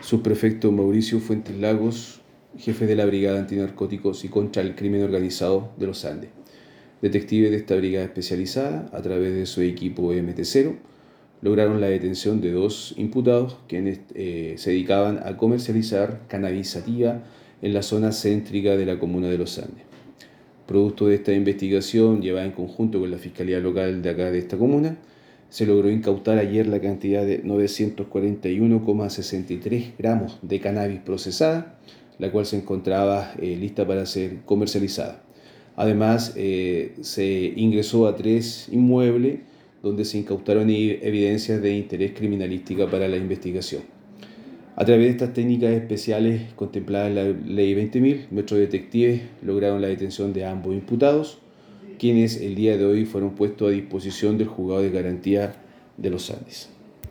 subprefecto Mauricio Fuentes Lagos, jefe de la Brigada Antinarcóticos y contra el Crimen Organizado de los Andes. Detectives de esta brigada especializada, a través de su equipo MT0, lograron la detención de dos imputados quienes eh, se dedicaban a comercializar cannabis en la zona céntrica de la comuna de Los Andes. Producto de esta investigación, llevada en conjunto con la Fiscalía Local de acá de esta comuna, se logró incautar ayer la cantidad de 941,63 gramos de cannabis procesada, la cual se encontraba eh, lista para ser comercializada. Además, eh, se ingresó a tres inmuebles donde se incautaron evidencias de interés criminalística para la investigación. A través de estas técnicas especiales contempladas en la Ley 20.000, nuestros detectives lograron la detención de ambos imputados, quienes el día de hoy fueron puestos a disposición del juzgado de garantía de los Andes.